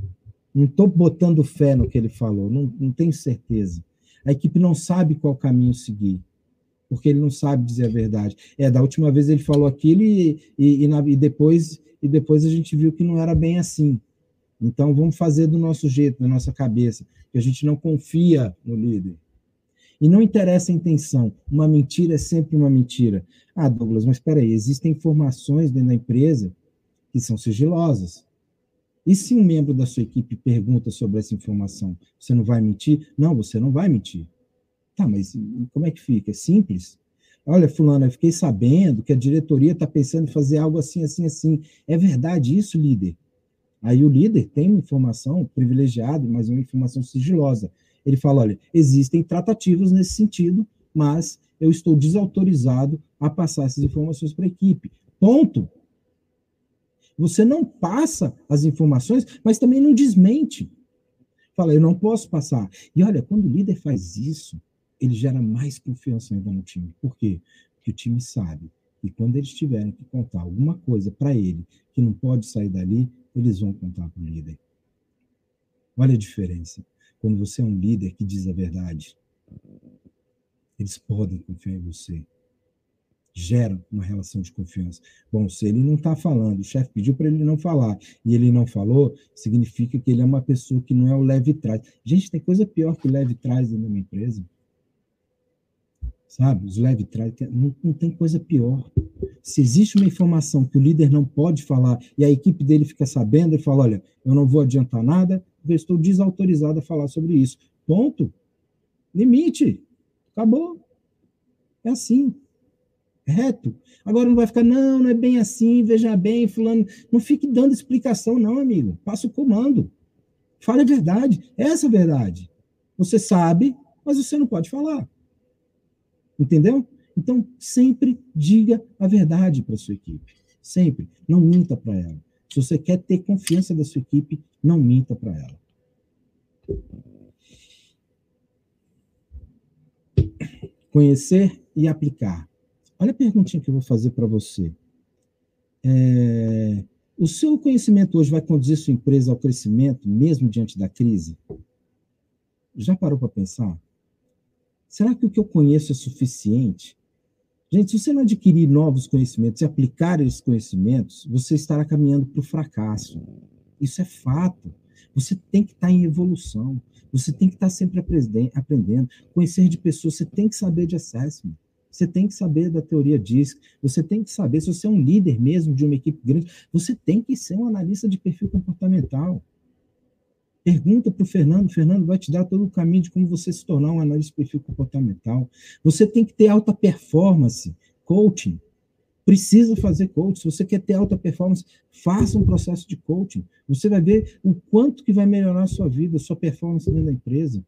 Não estou botando fé no que ele falou, não, não tenho certeza. A equipe não sabe qual caminho seguir, porque ele não sabe dizer a verdade. É, da última vez ele falou aquilo e, e, e, na, e, depois, e depois a gente viu que não era bem assim. Então vamos fazer do nosso jeito, da nossa cabeça, que a gente não confia no líder. E não interessa a intenção, uma mentira é sempre uma mentira. Ah, Douglas, mas espera aí, existem informações dentro da empresa que são sigilosas. E se um membro da sua equipe pergunta sobre essa informação, você não vai mentir? Não, você não vai mentir. Tá, mas como é que fica? É simples? Olha, fulano, eu fiquei sabendo que a diretoria está pensando em fazer algo assim, assim, assim. É verdade isso, líder? Aí o líder tem uma informação privilegiada, mas uma informação sigilosa. Ele fala, olha, existem tratativas nesse sentido, mas eu estou desautorizado a passar essas informações para a equipe. Ponto. Você não passa as informações, mas também não desmente. Fala, eu não posso passar. E olha, quando o líder faz isso, ele gera mais confiança ainda no time. Por quê? Porque o time sabe que quando eles tiverem que contar alguma coisa para ele que não pode sair dali, eles vão contar para o líder. Olha a diferença. Quando você é um líder que diz a verdade, eles podem confiar em você gera uma relação de confiança. Bom, se ele não está falando, o chefe pediu para ele não falar e ele não falou, significa que ele é uma pessoa que não é o leve trás. Gente, tem coisa pior que o leve trás dentro de uma empresa. Sabe? Os leve trás, não, não tem coisa pior. Se existe uma informação que o líder não pode falar e a equipe dele fica sabendo, ele fala: olha, eu não vou adiantar nada, eu estou desautorizado a falar sobre isso. Ponto. Limite. Acabou. É assim reto. Agora não vai ficar, não, não é bem assim, veja bem, fulano. Não fique dando explicação, não, amigo. Passa o comando. Fale a verdade. Essa é a verdade. Você sabe, mas você não pode falar. Entendeu? Então, sempre diga a verdade para sua equipe. Sempre. Não minta para ela. Se você quer ter confiança da sua equipe, não minta para ela. Conhecer e aplicar. Olha a perguntinha que eu vou fazer para você. É, o seu conhecimento hoje vai conduzir sua empresa ao crescimento, mesmo diante da crise? Já parou para pensar? Será que o que eu conheço é suficiente? Gente, se você não adquirir novos conhecimentos e aplicar esses conhecimentos, você estará caminhando para o fracasso. Isso é fato. Você tem que estar em evolução. Você tem que estar sempre aprendendo. Conhecer de pessoas, você tem que saber de assessment. Você tem que saber da teoria DISC, você tem que saber, se você é um líder mesmo de uma equipe grande, você tem que ser um analista de perfil comportamental. Pergunta para o Fernando, Fernando vai te dar todo o caminho de como você se tornar um analista perfil comportamental. Você tem que ter alta performance, coaching. Precisa fazer coaching. Se você quer ter alta performance, faça um processo de coaching. Você vai ver o quanto que vai melhorar a sua vida, a sua performance dentro da empresa.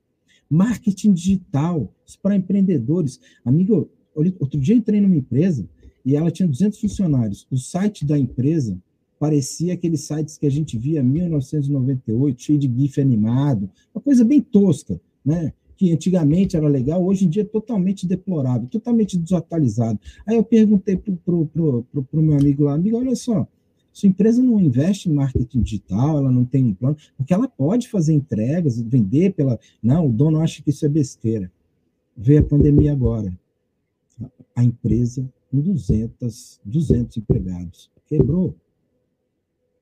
Marketing digital, para empreendedores. Amigo, outro dia entrei numa empresa e ela tinha 200 funcionários. O site da empresa parecia aqueles sites que a gente via em 1998, cheio de GIF animado, uma coisa bem tosca, né? Que antigamente era legal, hoje em dia é totalmente deplorável, totalmente desatualizado. Aí eu perguntei para o meu amigo lá, amigo, olha só, sua empresa não investe em marketing digital, ela não tem um plano, porque ela pode fazer entregas, vender pela. Não, o dono acha que isso é besteira. Vê a pandemia agora. A empresa com 200, 200 empregados quebrou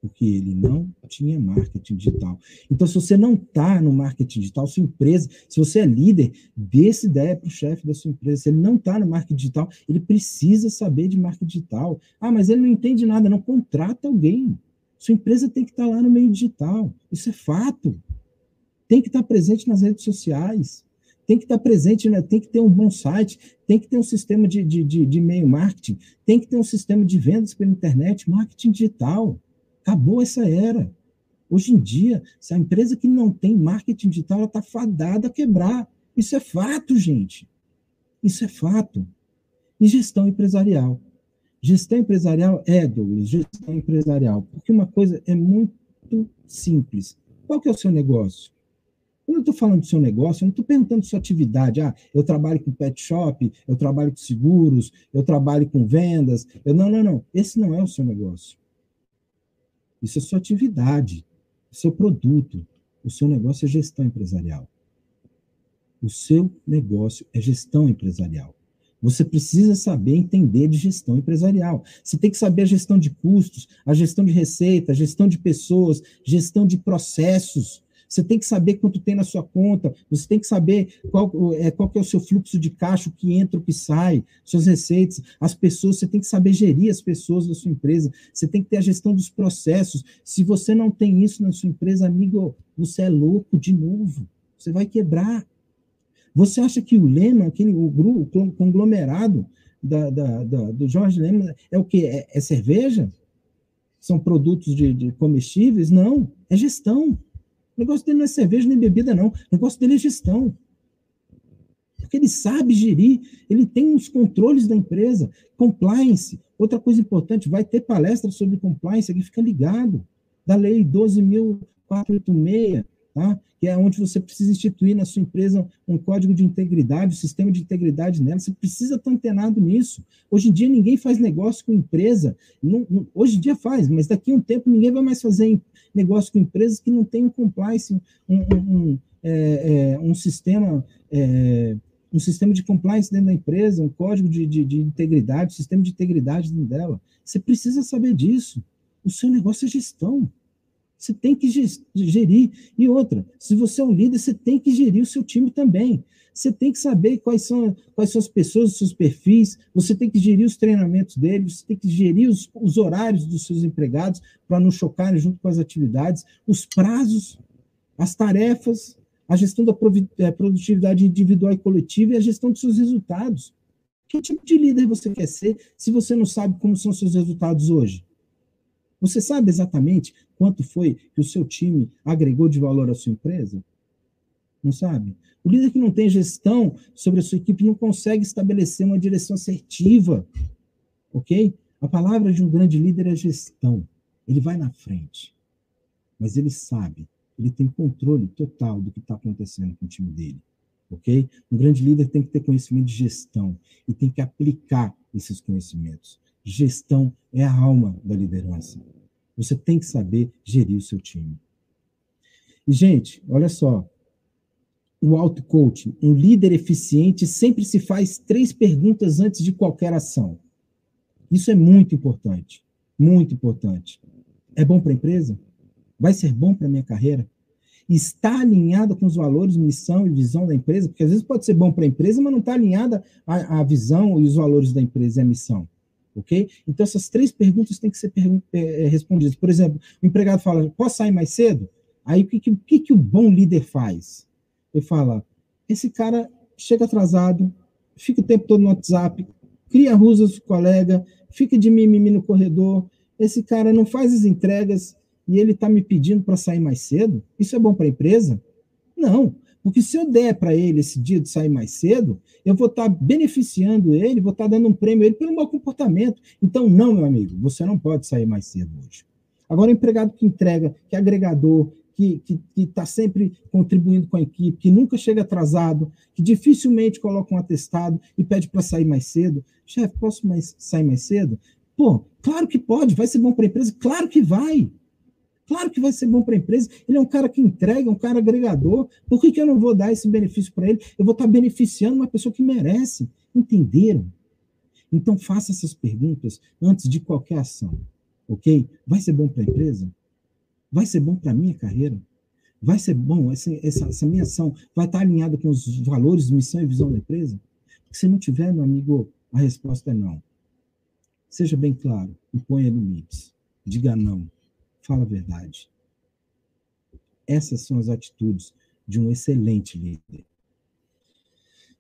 porque ele não tinha marketing digital. Então, se você não está no marketing digital, sua empresa, se você é líder, dê essa ideia para o chefe da sua empresa. Se ele não está no marketing digital, ele precisa saber de marketing digital. Ah, mas ele não entende nada, não contrata alguém. Sua empresa tem que estar tá lá no meio digital. Isso é fato. Tem que estar tá presente nas redes sociais. Tem que estar tá presente, né? tem que ter um bom site, tem que ter um sistema de, de, de, de e-mail marketing, tem que ter um sistema de vendas pela internet, marketing digital. Acabou essa era. Hoje em dia, se a empresa que não tem marketing digital, está fadada a quebrar. Isso é fato, gente. Isso é fato. E gestão empresarial. Gestão empresarial é, Douglas, gestão empresarial. Porque uma coisa é muito simples. Qual que é o seu negócio? Quando eu estou falando do seu negócio, eu não estou perguntando sua atividade. Ah, eu trabalho com pet shop, eu trabalho com seguros, eu trabalho com vendas. Eu, não, não, não. Esse não é o seu negócio. Isso é sua atividade, seu produto. O seu negócio é gestão empresarial. O seu negócio é gestão empresarial. Você precisa saber entender de gestão empresarial. Você tem que saber a gestão de custos, a gestão de receita, a gestão de pessoas, gestão de processos. Você tem que saber quanto tem na sua conta, você tem que saber qual, é, qual é o seu fluxo de caixa, o que entra, o que sai, suas receitas, as pessoas, você tem que saber gerir as pessoas da sua empresa, você tem que ter a gestão dos processos. Se você não tem isso na sua empresa, amigo, você é louco de novo, você vai quebrar. Você acha que o Lema, aquele, o grupo, o conglomerado da, da, da, do Jorge Lema, é o que? É, é cerveja? São produtos de, de comestíveis? Não, é gestão. O negócio dele não é cerveja nem bebida, não. O negócio dele é gestão. Porque ele sabe gerir, ele tem os controles da empresa, compliance. Outra coisa importante, vai ter palestra sobre compliance, aqui fica ligado, da lei 12.486, tá? Que é onde você precisa instituir na sua empresa um código de integridade, um sistema de integridade nela. Você precisa estar antenado nisso. Hoje em dia ninguém faz negócio com empresa. Não, não, hoje em dia faz, mas daqui a um tempo ninguém vai mais fazer negócio com empresas que não tenham compliance, um, um, um, é, é, um sistema. É, um sistema de compliance dentro da empresa, um código de, de, de integridade, um sistema de integridade dentro dela. Você precisa saber disso. O seu negócio é gestão. Você tem que gerir. E outra, se você é um líder, você tem que gerir o seu time também. Você tem que saber quais são, quais são as pessoas, os seus perfis, você tem que gerir os treinamentos deles, você tem que gerir os, os horários dos seus empregados para não chocarem junto com as atividades, os prazos, as tarefas, a gestão da é, produtividade individual e coletiva e a gestão dos seus resultados. Que tipo de líder você quer ser se você não sabe como são seus resultados hoje? Você sabe exatamente quanto foi que o seu time agregou de valor à sua empresa? Não sabe? O líder que não tem gestão sobre a sua equipe não consegue estabelecer uma direção assertiva. Ok? A palavra de um grande líder é gestão. Ele vai na frente. Mas ele sabe, ele tem controle total do que está acontecendo com o time dele. Ok? Um grande líder tem que ter conhecimento de gestão e tem que aplicar esses conhecimentos. Gestão é a alma da liderança. Você tem que saber gerir o seu time. E, gente, olha só. O auto-coaching, um líder eficiente sempre se faz três perguntas antes de qualquer ação. Isso é muito importante. Muito importante. É bom para a empresa? Vai ser bom para a minha carreira? Está alinhada com os valores, missão e visão da empresa? Porque às vezes pode ser bom para a empresa, mas não está alinhada à, visão e os valores da empresa e a missão ok? Então, essas três perguntas têm que ser é, respondidas. Por exemplo, o empregado fala, posso sair mais cedo? Aí o que, que, que o bom líder faz? Ele fala: esse cara chega atrasado, fica o tempo todo no WhatsApp, cria rusas com o colega, fica de mimimi no corredor, esse cara não faz as entregas e ele está me pedindo para sair mais cedo. Isso é bom para a empresa? Não, porque se eu der para ele esse dia de sair mais cedo, eu vou estar tá beneficiando ele, vou estar tá dando um prêmio a ele pelo mau comportamento. Então, não, meu amigo, você não pode sair mais cedo hoje. Agora, o empregado que entrega, que é agregador, que está sempre contribuindo com a equipe, que nunca chega atrasado, que dificilmente coloca um atestado e pede para sair mais cedo. Chefe, posso mais, sair mais cedo? Pô, claro que pode, vai ser bom para a empresa? Claro que vai. Claro que vai ser bom para a empresa. Ele é um cara que entrega, um cara agregador. Por que, que eu não vou dar esse benefício para ele? Eu vou estar tá beneficiando uma pessoa que merece. Entenderam? Então, faça essas perguntas antes de qualquer ação. Ok? Vai ser bom para a empresa? Vai ser bom para a minha carreira? Vai ser bom? Essa, essa, essa, minha ação vai estar tá alinhada com os valores, missão e visão da empresa? Porque se não tiver, meu amigo, a resposta é não. Seja bem claro e ponha limites. Diga não fala a verdade. Essas são as atitudes de um excelente líder.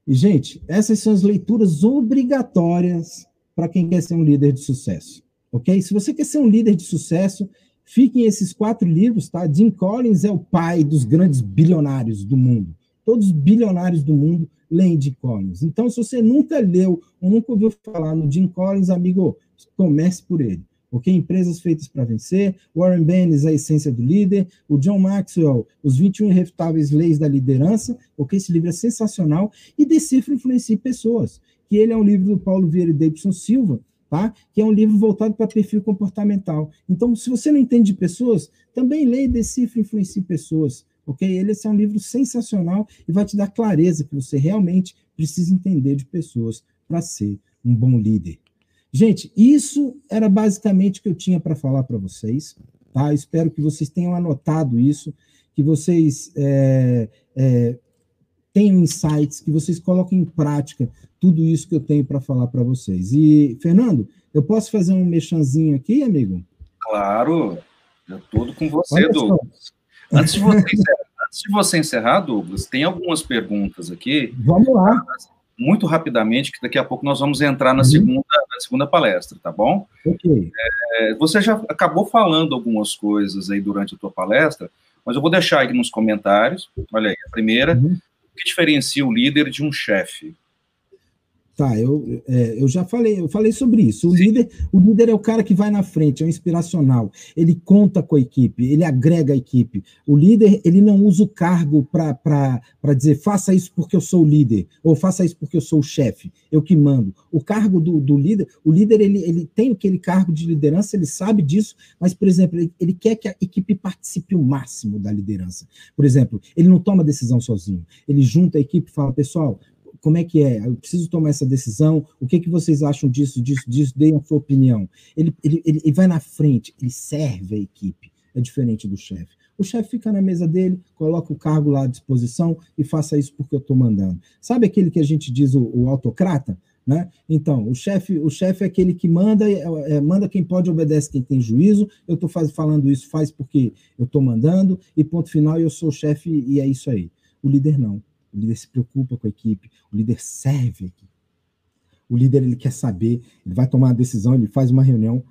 E, gente, essas são as leituras obrigatórias para quem quer ser um líder de sucesso. Ok? Se você quer ser um líder de sucesso, fiquem esses quatro livros, tá? Jim Collins é o pai dos grandes bilionários do mundo. Todos os bilionários do mundo leem Jim Collins. Então, se você nunca leu ou nunca ouviu falar no Jim Collins, amigo, comece por ele ok? Empresas feitas para vencer, Warren Bennis, a essência do líder, o John Maxwell, os 21 irrefutáveis leis da liderança, ok? Esse livro é sensacional, e Decifra Influencie Pessoas, que ele é um livro do Paulo Vieira e Davidson Silva, tá? Que é um livro voltado para perfil comportamental. Então, se você não entende de pessoas, também leia Decifra Influencie Pessoas, ok? Ele é um livro sensacional e vai te dar clareza que você realmente precisa entender de pessoas para ser um bom líder. Gente, isso era basicamente o que eu tinha para falar para vocês. Tá? Espero que vocês tenham anotado isso, que vocês é, é, tenham insights, que vocês coloquem em prática tudo isso que eu tenho para falar para vocês. E, Fernando, eu posso fazer um mexanzinho aqui, amigo? Claro, eu tudo com você, Douglas. Antes de você, encerrar, antes de você encerrar, Douglas, tem algumas perguntas aqui. Vamos lá muito rapidamente, que daqui a pouco nós vamos entrar na, uhum. segunda, segunda palestra, tá bom? É, você já acabou falando algumas coisas aí durante a tua palestra, mas eu vou deixar aqui nos comentários. Olha aí, a primeira, uhum. o que diferencia o líder de um chefe? Tá, eu, é, eu já falei, eu falei sobre isso. O líder, o líder é o cara que vai na frente, é o inspiracional. Ele conta com a equipe, ele agrega a equipe. O líder, ele não usa o cargo para dizer faça isso porque eu sou o líder, ou faça isso porque eu sou o chefe, eu que mando. O cargo do, do líder, o líder ele, ele tem aquele cargo de liderança, ele sabe disso, mas, por exemplo, ele, ele quer que a equipe participe o máximo da liderança. Por exemplo, ele não toma decisão sozinho. Ele junta a equipe e fala, pessoal, como é que é? Eu preciso tomar essa decisão. O que, que vocês acham disso, disso, disso? Deem a sua opinião. Ele, ele, ele vai na frente, ele serve a equipe. É diferente do chefe. O chefe fica na mesa dele, coloca o cargo lá à disposição e faça isso porque eu estou mandando. Sabe aquele que a gente diz o, o autocrata? Né? Então, o chefe o chefe é aquele que manda, é, é, manda quem pode, obedece quem tem juízo. Eu estou falando isso, faz porque eu estou mandando, e ponto final, eu sou o chefe e é isso aí. O líder não. O líder se preocupa com a equipe, o líder serve a equipe. O líder ele quer saber, ele vai tomar uma decisão, ele faz uma reunião.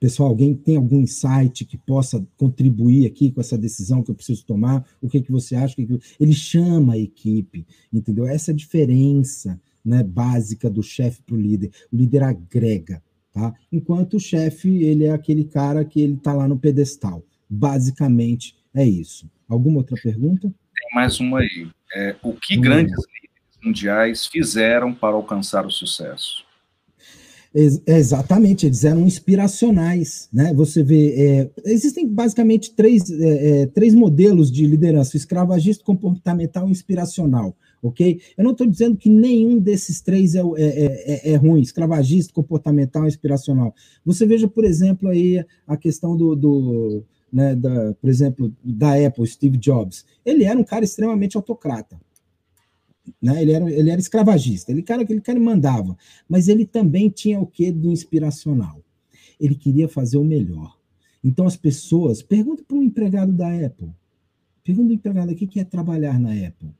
Pessoal, alguém tem algum insight que possa contribuir aqui com essa decisão que eu preciso tomar? O que, que você acha? Ele chama a equipe, entendeu? Essa é a diferença né, básica do chefe para o líder. O líder agrega, tá? Enquanto o chefe, ele é aquele cara que ele está lá no pedestal. Basicamente é isso. Alguma outra pergunta? Tem mais uma aí. É, o que hum. grandes líderes mundiais fizeram para alcançar o sucesso? Ex exatamente, eles eram inspiracionais, né? Você vê, é, existem basicamente três, é, é três modelos de liderança: escravagista, comportamental e inspiracional. Ok? Eu não estou dizendo que nenhum desses três é, é, é, é ruim, escravagista, comportamental, inspiracional. Você veja, por exemplo, aí a questão do, do né, da, por exemplo, da Apple, Steve Jobs, ele era um cara extremamente autocrata. Né? Ele, era, ele era escravagista, ele cara, aquele cara mandava, mas ele também tinha o que do inspiracional. Ele queria fazer o melhor. Então as pessoas, pergunta para um empregado da Apple, pergunta para um empregado aqui que é trabalhar na Apple,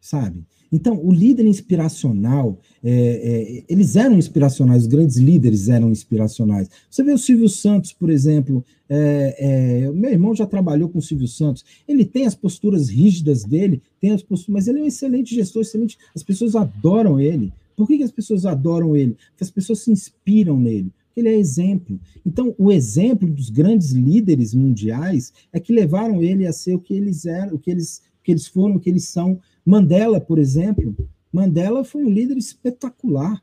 sabe? Então, o líder inspiracional, é, é, eles eram inspiracionais, os grandes líderes eram inspiracionais. Você vê o Silvio Santos, por exemplo, é, é meu irmão já trabalhou com o Silvio Santos, ele tem as posturas rígidas dele, tem as posturas, mas ele é um excelente gestor, excelente, as pessoas adoram ele. Por que, que as pessoas adoram ele? Porque as pessoas se inspiram nele ele é exemplo. Então, o exemplo dos grandes líderes mundiais é que levaram ele a ser o que eles eram, o que eles, o que eles foram, o que eles são Mandela, por exemplo, Mandela foi um líder espetacular,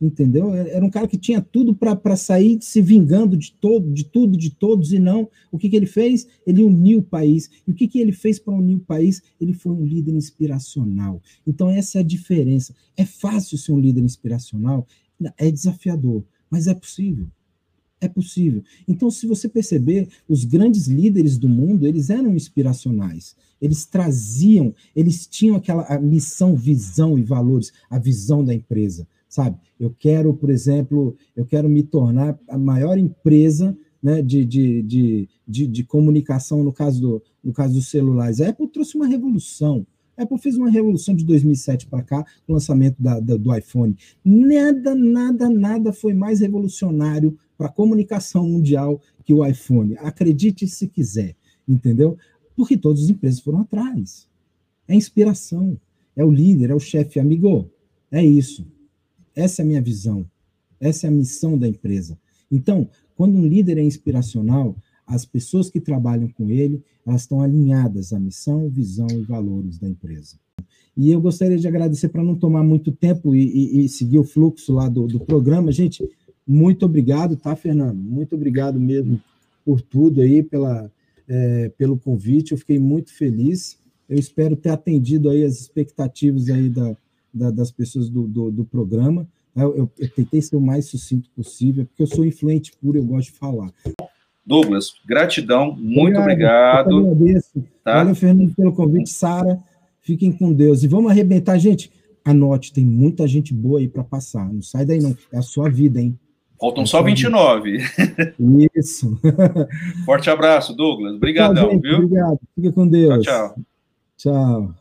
entendeu? Era um cara que tinha tudo para sair se vingando de todo, de tudo, de todos, e não. O que, que ele fez? Ele uniu o país. E o que, que ele fez para unir o país? Ele foi um líder inspiracional. Então, essa é a diferença. É fácil ser um líder inspiracional? É desafiador, mas é possível. É possível. Então, se você perceber, os grandes líderes do mundo, eles eram inspiracionais. Eles traziam, eles tinham aquela missão, visão e valores, a visão da empresa, sabe? Eu quero, por exemplo, eu quero me tornar a maior empresa né, de, de, de, de, comunicação, no caso, do, no caso dos celulares. A Apple trouxe uma revolução. A Apple fez uma revolução de 2007 para cá, o lançamento da, da, do iPhone. Nada, nada, nada foi mais revolucionário para a comunicação mundial que o iPhone. Acredite se quiser, entendeu? Porque todas as empresas foram atrás. É inspiração, é o líder, é o chefe, amigo. É isso. Essa é a minha visão. Essa é a missão da empresa. Então, quando um líder é inspiracional, as pessoas que trabalham com ele, elas estão alinhadas à missão, visão e valores da empresa. E eu gostaria de agradecer para não tomar muito tempo e, e, e, seguir o fluxo lá do, do programa. Gente, muito obrigado, tá, Fernando? Muito obrigado mesmo por tudo aí, pela, é, pelo convite. Eu fiquei muito feliz. Eu espero ter atendido aí as expectativas aí da, da das pessoas do, do, do programa. Eu, eu, eu, tentei ser o mais sucinto possível, porque eu sou influente puro, eu gosto de falar. Douglas, gratidão, muito obrigado. obrigado. agradeço. Tá? Valeu, Fernando, pelo convite. Sara, fiquem com Deus. E vamos arrebentar, gente. Anote, tem muita gente boa aí para passar. Não sai daí, não. É a sua vida, hein? Faltam só 29. Isso. *laughs* Forte abraço, Douglas. Obrigadão, viu? Obrigado. Fica com Deus. Tchau, tchau. Tchau.